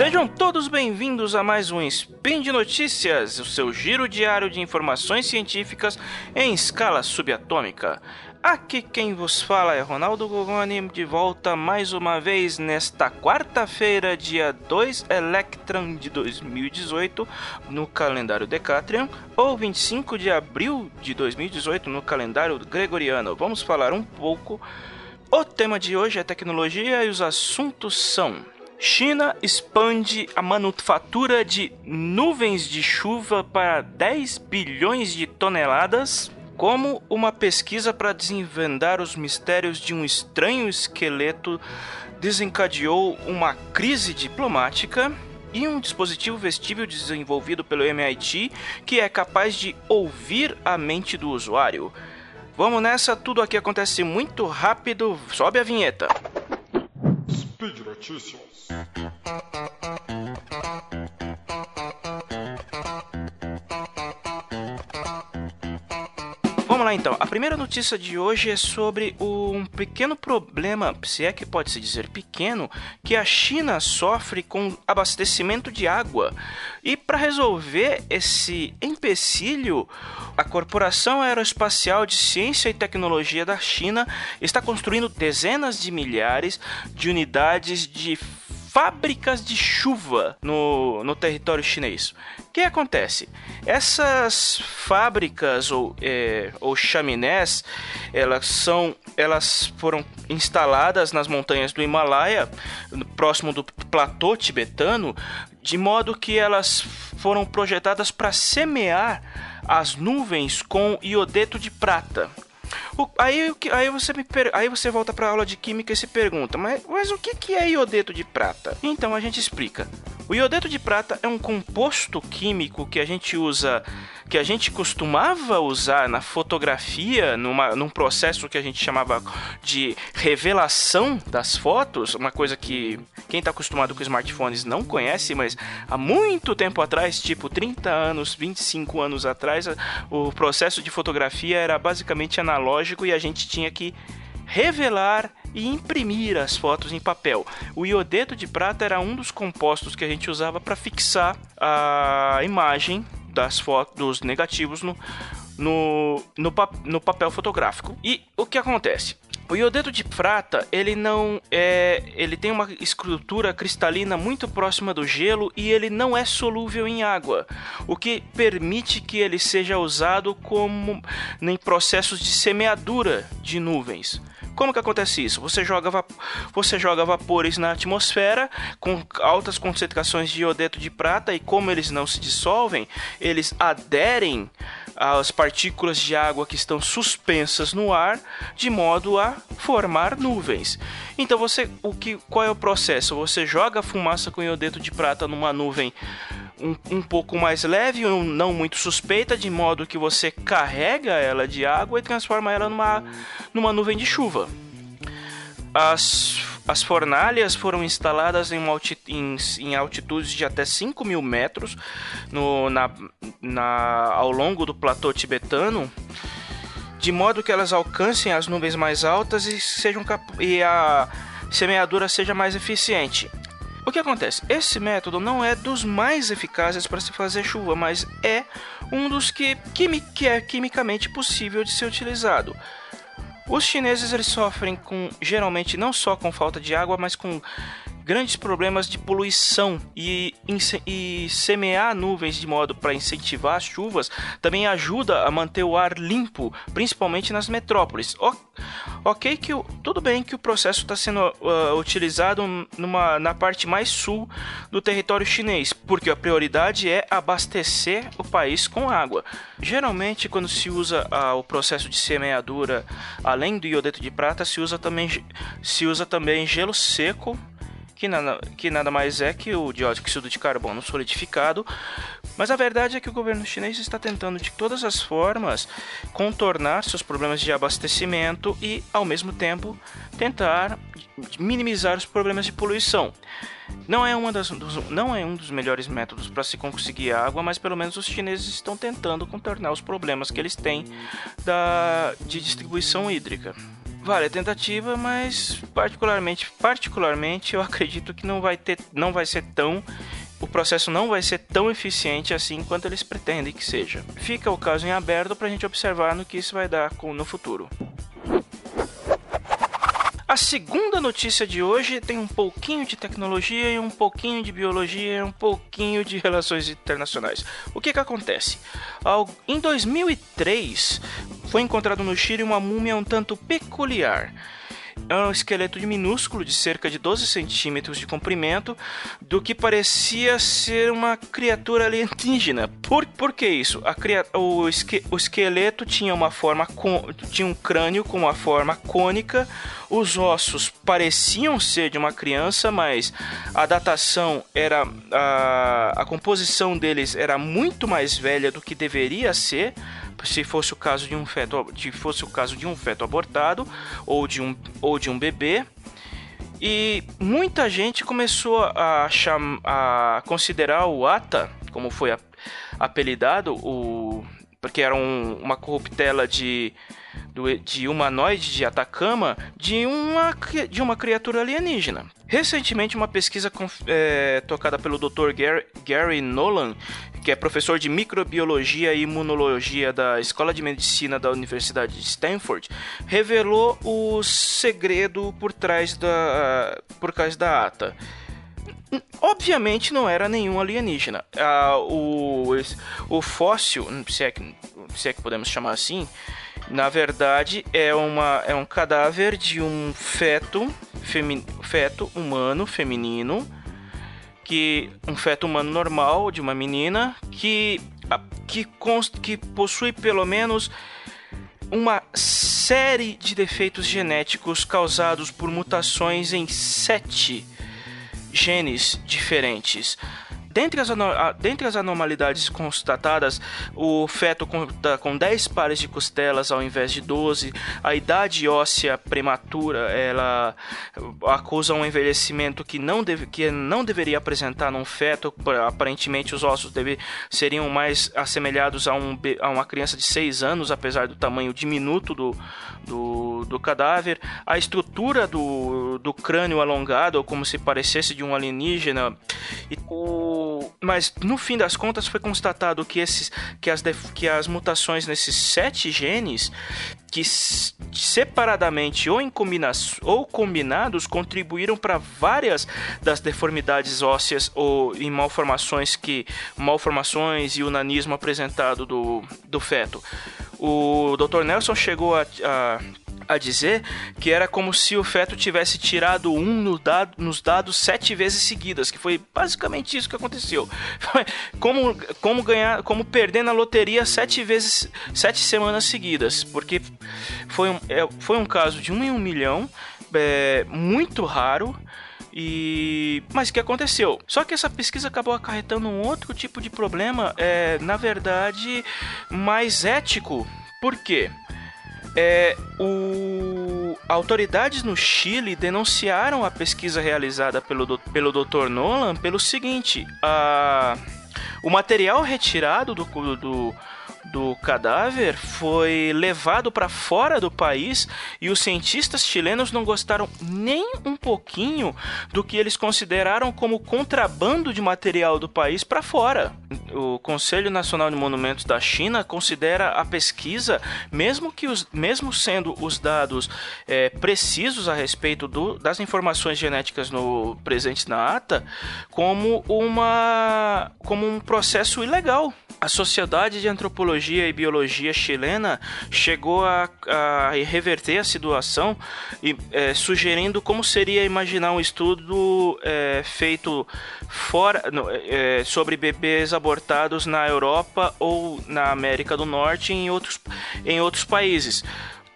Sejam todos bem-vindos a mais um Spin de Notícias, o seu giro diário de informações científicas em escala subatômica. Aqui quem vos fala é Ronaldo Gogoni, de volta mais uma vez nesta quarta-feira, dia 2 Electron de 2018, no calendário Decatrian, ou 25 de abril de 2018, no calendário Gregoriano. Vamos falar um pouco. O tema de hoje é tecnologia e os assuntos são China expande a manufatura de nuvens de chuva para 10 bilhões de toneladas. Como uma pesquisa para desvendar os mistérios de um estranho esqueleto desencadeou uma crise diplomática e um dispositivo vestível desenvolvido pelo MIT que é capaz de ouvir a mente do usuário. Vamos nessa, tudo aqui acontece muito rápido. Sobe a vinheta. Notícias. Vamos lá então. A primeira notícia de hoje é sobre um pequeno problema, se é que pode se dizer pequeno, que a China sofre com abastecimento de água. E para resolver esse empecilho, a Corporação Aeroespacial de Ciência e Tecnologia da China está construindo dezenas de milhares de unidades de fábricas de chuva no, no território chinês. O que acontece? Essas fábricas ou, é, ou chaminés, elas são, elas foram instaladas nas montanhas do Himalaia, próximo do platô tibetano, de modo que elas foram projetadas para semear as nuvens com iodeto de prata. Aí, aí, você me aí você volta para a aula de química e se pergunta, mas, mas o que, que é iodeto de prata? Então a gente explica. O iodeto de prata é um composto químico que a gente usa, que a gente costumava usar na fotografia, numa, num processo que a gente chamava de revelação das fotos, uma coisa que quem está acostumado com smartphones não conhece, mas há muito tempo atrás, tipo 30 anos, 25 anos atrás, o processo de fotografia era basicamente analógico e a gente tinha que revelar e imprimir as fotos em papel. O iodeto de prata era um dos compostos que a gente usava para fixar a imagem das fotos dos negativos no, no, no, no papel fotográfico. E o que acontece? O iodeto de prata, ele não é, ele tem uma estrutura cristalina muito próxima do gelo e ele não é solúvel em água, o que permite que ele seja usado como em processos de semeadura de nuvens. Como que acontece isso? Você joga, você joga vapores na atmosfera com altas concentrações de iodeto de prata e como eles não se dissolvem, eles aderem às partículas de água que estão suspensas no ar, de modo a formar nuvens. Então você, o que, qual é o processo? Você joga a fumaça com iodeto de prata numa nuvem um, um pouco mais leve, um, não muito suspeita, de modo que você carrega ela de água e transforma ela numa, numa nuvem de chuva. As, as fornalhas foram instaladas em, alti, em, em altitudes de até 5 mil metros no, na, na, ao longo do platô tibetano, de modo que elas alcancem as nuvens mais altas e, sejam e a semeadura seja mais eficiente. O que acontece? Esse método não é dos mais eficazes para se fazer chuva, mas é um dos que, que é quimicamente possível de ser utilizado. Os chineses eles sofrem com geralmente não só com falta de água, mas com grandes problemas de poluição e, e semear nuvens de modo para incentivar as chuvas também ajuda a manter o ar limpo, principalmente nas metrópoles. Ok que tudo bem que o processo está sendo uh, utilizado numa, na parte mais sul do território chinês, porque a prioridade é abastecer o país com água. Geralmente, quando se usa uh, o processo de semeadura, além do iodeto de prata, se usa também, se usa também gelo seco que nada, que nada mais é que o dióxido de carbono solidificado. Mas a verdade é que o governo chinês está tentando de todas as formas contornar seus problemas de abastecimento e, ao mesmo tempo, tentar minimizar os problemas de poluição. Não é, uma das, dos, não é um dos melhores métodos para se conseguir água, mas pelo menos os chineses estão tentando contornar os problemas que eles têm da, de distribuição hídrica. vale a tentativa, mas particularmente, particularmente eu acredito que não vai ter, não vai ser tão o processo não vai ser tão eficiente assim quanto eles pretendem que seja. Fica o caso em aberto para a gente observar no que isso vai dar no futuro. A segunda notícia de hoje tem um pouquinho de tecnologia e um pouquinho de biologia e um pouquinho de relações internacionais. O que que acontece? Em 2003 foi encontrado no Chile uma múmia um tanto peculiar é um esqueleto minúsculo de cerca de 12 centímetros de comprimento, do que parecia ser uma criatura alienígena. Por, por que isso? A, o, esque, o esqueleto tinha uma forma tinha um crânio com uma forma cônica, os ossos pareciam ser de uma criança, mas a datação era a, a composição deles era muito mais velha do que deveria ser se fosse o caso de um feto, se fosse o caso de um feto abortado ou de um, ou de um bebê. E muita gente começou a, cham, a considerar o Ata, como foi apelidado, o, porque era um, uma corruptela de do, de humanoide de Atacama de uma, de uma criatura alienígena. Recentemente, uma pesquisa é, tocada pelo Dr. Gary, Gary Nolan, que é professor de microbiologia e imunologia da Escola de Medicina da Universidade de Stanford, revelou o segredo por trás da por trás da ata. Obviamente não era nenhum alienígena. Ah, o, o fóssil, se é, que, se é que podemos chamar assim, na verdade, é, uma, é um cadáver de um feto, femi, feto humano feminino, que um feto humano normal de uma menina que que, const, que possui pelo menos uma série de defeitos genéticos causados por mutações em sete genes diferentes. Dentre as, dentre as anormalidades constatadas, o feto conta com 10 pares de costelas ao invés de 12, a idade óssea prematura ela acusa um envelhecimento que não, deve, que não deveria apresentar num feto, aparentemente os ossos deve, seriam mais assemelhados a, um, a uma criança de 6 anos, apesar do tamanho diminuto do, do, do cadáver, a estrutura do, do crânio alongado, como se parecesse de um alienígena, e mas no fim das contas foi constatado que, esses, que, as, que as mutações nesses sete genes que separadamente ou, em combina ou combinados contribuíram para várias das deformidades ósseas ou em malformações que malformações e o nanismo apresentado do, do feto. O Dr. Nelson chegou a, a a dizer que era como se o feto tivesse tirado um no dado, nos dados sete vezes seguidas, que foi basicamente isso que aconteceu. Como, como ganhar, como perder na loteria sete vezes, sete semanas seguidas, porque foi um, é, foi um caso de um em um milhão, é, muito raro. E mas o que aconteceu? Só que essa pesquisa acabou acarretando um outro tipo de problema, é, na verdade, mais ético. Por quê? É, o... Autoridades no Chile denunciaram a pesquisa realizada pelo, do... pelo Dr. Nolan pelo seguinte: a... o material retirado do, do do cadáver foi levado para fora do país e os cientistas chilenos não gostaram nem um pouquinho do que eles consideraram como contrabando de material do país para fora. O Conselho Nacional de Monumentos da China considera a pesquisa, mesmo que os, mesmo sendo os dados é, precisos a respeito do, das informações genéticas no presentes na ata, como uma como um processo ilegal. A Sociedade de Antropologia e Biologia chilena chegou a, a reverter a situação e é, sugerindo como seria imaginar um estudo é, feito fora é, sobre bebês abortados na Europa ou na América do Norte e em outros, em outros países.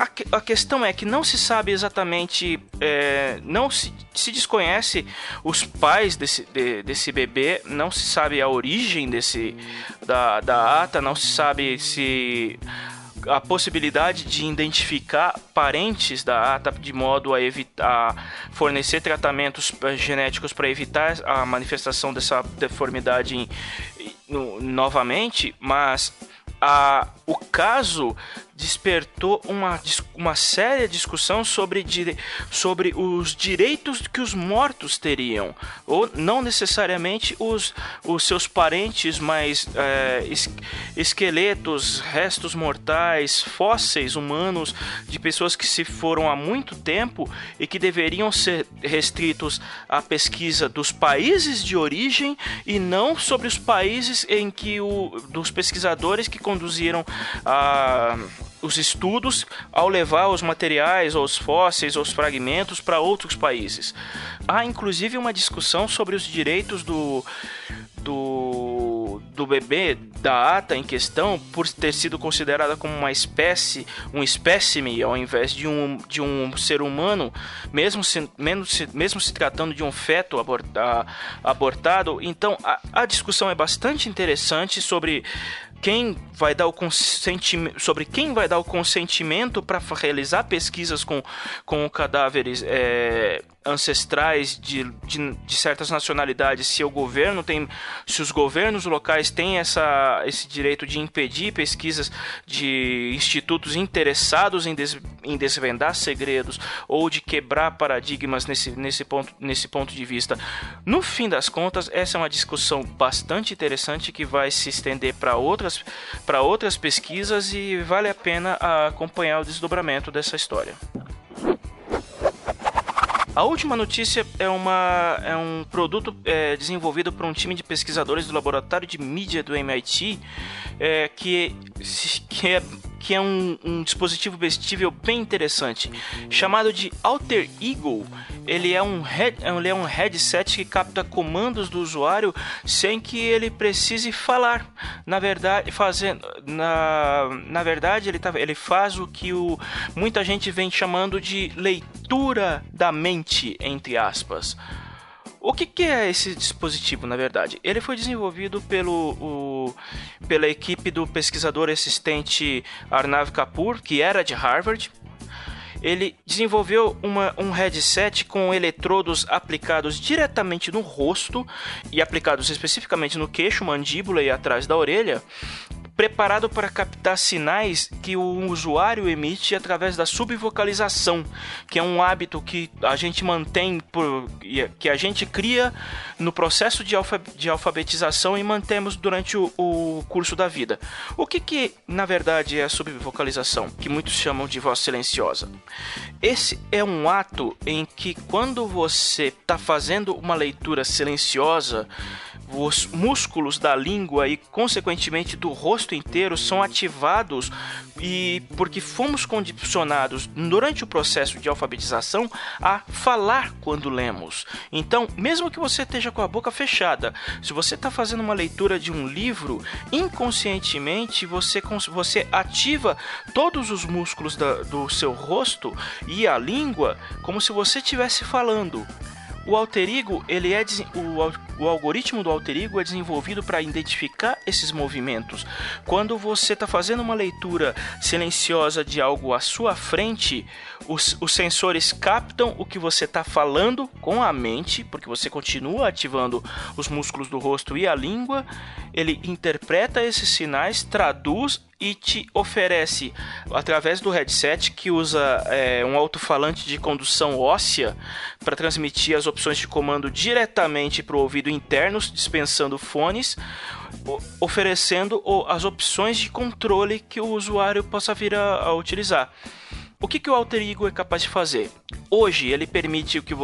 A, a questão é que não se sabe exatamente, é, não se, se, desconhece os pais desse, de, desse bebê, não se sabe a origem desse da, da ata, não se sabe se a possibilidade de identificar parentes da ata de modo a evitar fornecer tratamentos genéticos para evitar a manifestação dessa deformidade em, no, novamente, mas a, o caso despertou uma, uma séria discussão sobre, sobre os direitos que os mortos teriam, ou não necessariamente os, os seus parentes, mas é, es, esqueletos, restos mortais, fósseis humanos de pessoas que se foram há muito tempo e que deveriam ser restritos à pesquisa dos países de origem e não sobre os países em que o, dos pesquisadores que conduziram a os estudos ao levar os materiais, os fósseis, os fragmentos para outros países. Há inclusive uma discussão sobre os direitos do, do, do bebê, da ata em questão, por ter sido considerada como uma espécie, um espécime, ao invés de um, de um ser humano, mesmo se, mesmo se, mesmo se tratando de um feto abortado. Então, a, a discussão é bastante interessante sobre quem vai dar o consentimento sobre quem vai dar o consentimento para realizar pesquisas com, com cadáveres é, ancestrais de, de, de, certas nacionalidades se o governo tem se os governos locais têm essa, esse direito de impedir pesquisas de institutos interessados em, des, em desvendar segredos ou de quebrar paradigmas nesse, nesse, ponto, nesse ponto de vista. No fim das contas essa é uma discussão bastante interessante que vai se estender para outras outras pesquisas e vale a pena acompanhar o desdobramento dessa história a última notícia é, uma, é um produto é, desenvolvido por um time de pesquisadores do laboratório de mídia do MIT, é, que, que é que é um, um, dispositivo vestível bem interessante, chamado de Alter Ego. Ele é, um head, ele é um headset que capta comandos do usuário sem que ele precise falar. Na verdade, fazendo, na, na verdade ele, tá, ele faz o que o, muita gente vem chamando de leitura da mente, entre aspas. O que, que, é esse dispositivo, na verdade? Ele foi desenvolvido pelo, o, pela equipe do pesquisador assistente Arnav Kapoor, que era de Harvard. Ele desenvolveu uma, um headset com eletrodos aplicados diretamente no rosto e aplicados especificamente no queixo, mandíbula e atrás da orelha, preparado para captar sinais que o usuário emite através da subvocalização, que é um hábito que a gente mantém, por, que a gente cria no processo de, alfa, de alfabetização e mantemos durante o, o, curso da vida. O que, que na verdade é a subvocalização, que muitos chamam de voz silenciosa? Esse é um ato em que quando você está fazendo uma leitura silenciosa, os músculos da língua e, consequentemente, do rosto inteiro são ativados e porque fomos condicionados durante o processo de alfabetização a falar quando lemos. Então, mesmo que você esteja com a boca fechada, se você está fazendo uma leitura de um livro, inconscientemente você, você ativa todos os músculos da, do seu rosto e a língua como se você estivesse falando. O alterigo, ele é o, o algoritmo do alterigo é desenvolvido para identificar esses movimentos. Quando você está fazendo uma leitura silenciosa de algo à sua frente, os, os sensores captam o que você está falando com a mente, porque você continua ativando os músculos do rosto e a língua. Ele interpreta esses sinais, traduz e te oferece, através do headset que usa é, um alto-falante de condução óssea para transmitir as opções de comando diretamente para o ouvido interno, dispensando fones, oferecendo as opções de controle que o usuário possa vir a, a utilizar. O que, que o Alter Ego é capaz de fazer? Hoje ele permite que,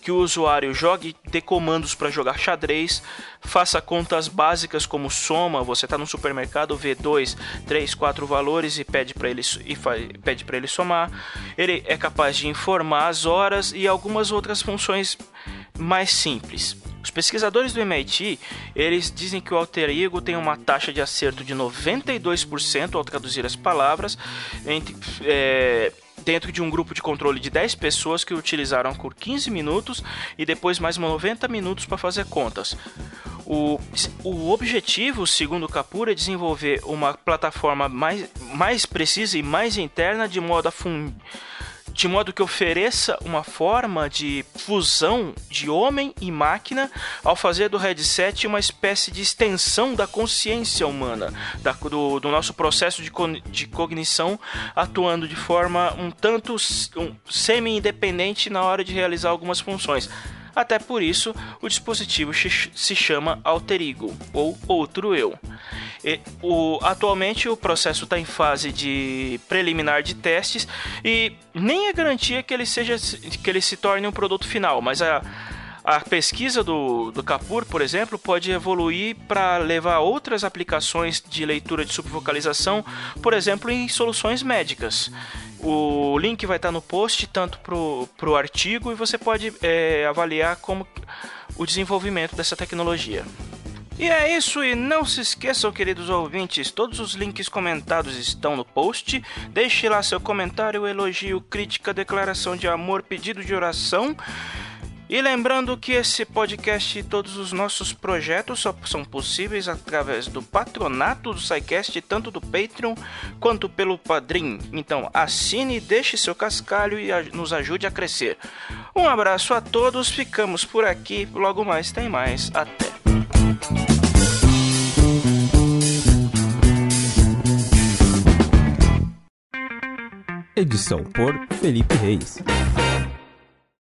que o usuário jogue, dê comandos para jogar xadrez, faça contas básicas como soma, você está no supermercado, vê dois, três, quatro valores e pede para ele, e pede ele somar. Ele é capaz de informar as horas e algumas outras funções mais simples. Os pesquisadores do MIT, eles dizem que o alter ego tem uma taxa de acerto de 92% ao traduzir as palavras entre, é, dentro de um grupo de controle de 10 pessoas que utilizaram por 15 minutos e depois mais 90 minutos para fazer contas. O, o objetivo, segundo o Kapur, é desenvolver uma plataforma mais, mais precisa e mais interna de modo a fundir de modo que ofereça uma forma de fusão de homem e máquina ao fazer do headset uma espécie de extensão da consciência humana, da, do, do, nosso processo de, de, cognição, atuando de forma um tanto um, semi-independente na hora de realizar algumas funções. Até por isso, o dispositivo se chama Alter Ego, ou Outro Eu. E, o, atualmente, o processo está em fase de preliminar de testes e nem é garantia que ele, seja, que ele se torne um produto final, mas a a pesquisa do, do por exemplo, pode evoluir para levar outras aplicações de leitura de subvocalização, por exemplo, em soluções médicas. O link vai estar no post, tanto para o artigo, e você pode é, avaliar como o desenvolvimento dessa tecnologia. E é isso, e não se esqueçam, queridos ouvintes, todos os links comentados estão no post. Deixe lá seu comentário, elogio, crítica, declaração de amor, pedido de oração. E lembrando que esse podcast e todos os nossos projetos só são possíveis através do patronato do SciCast, tanto do Patreon quanto pelo Padrim. Então assine, deixe seu cascalho e nos ajude a crescer. Um abraço a todos, ficamos por aqui, logo mais tem mais, até. Edição por Felipe Reis.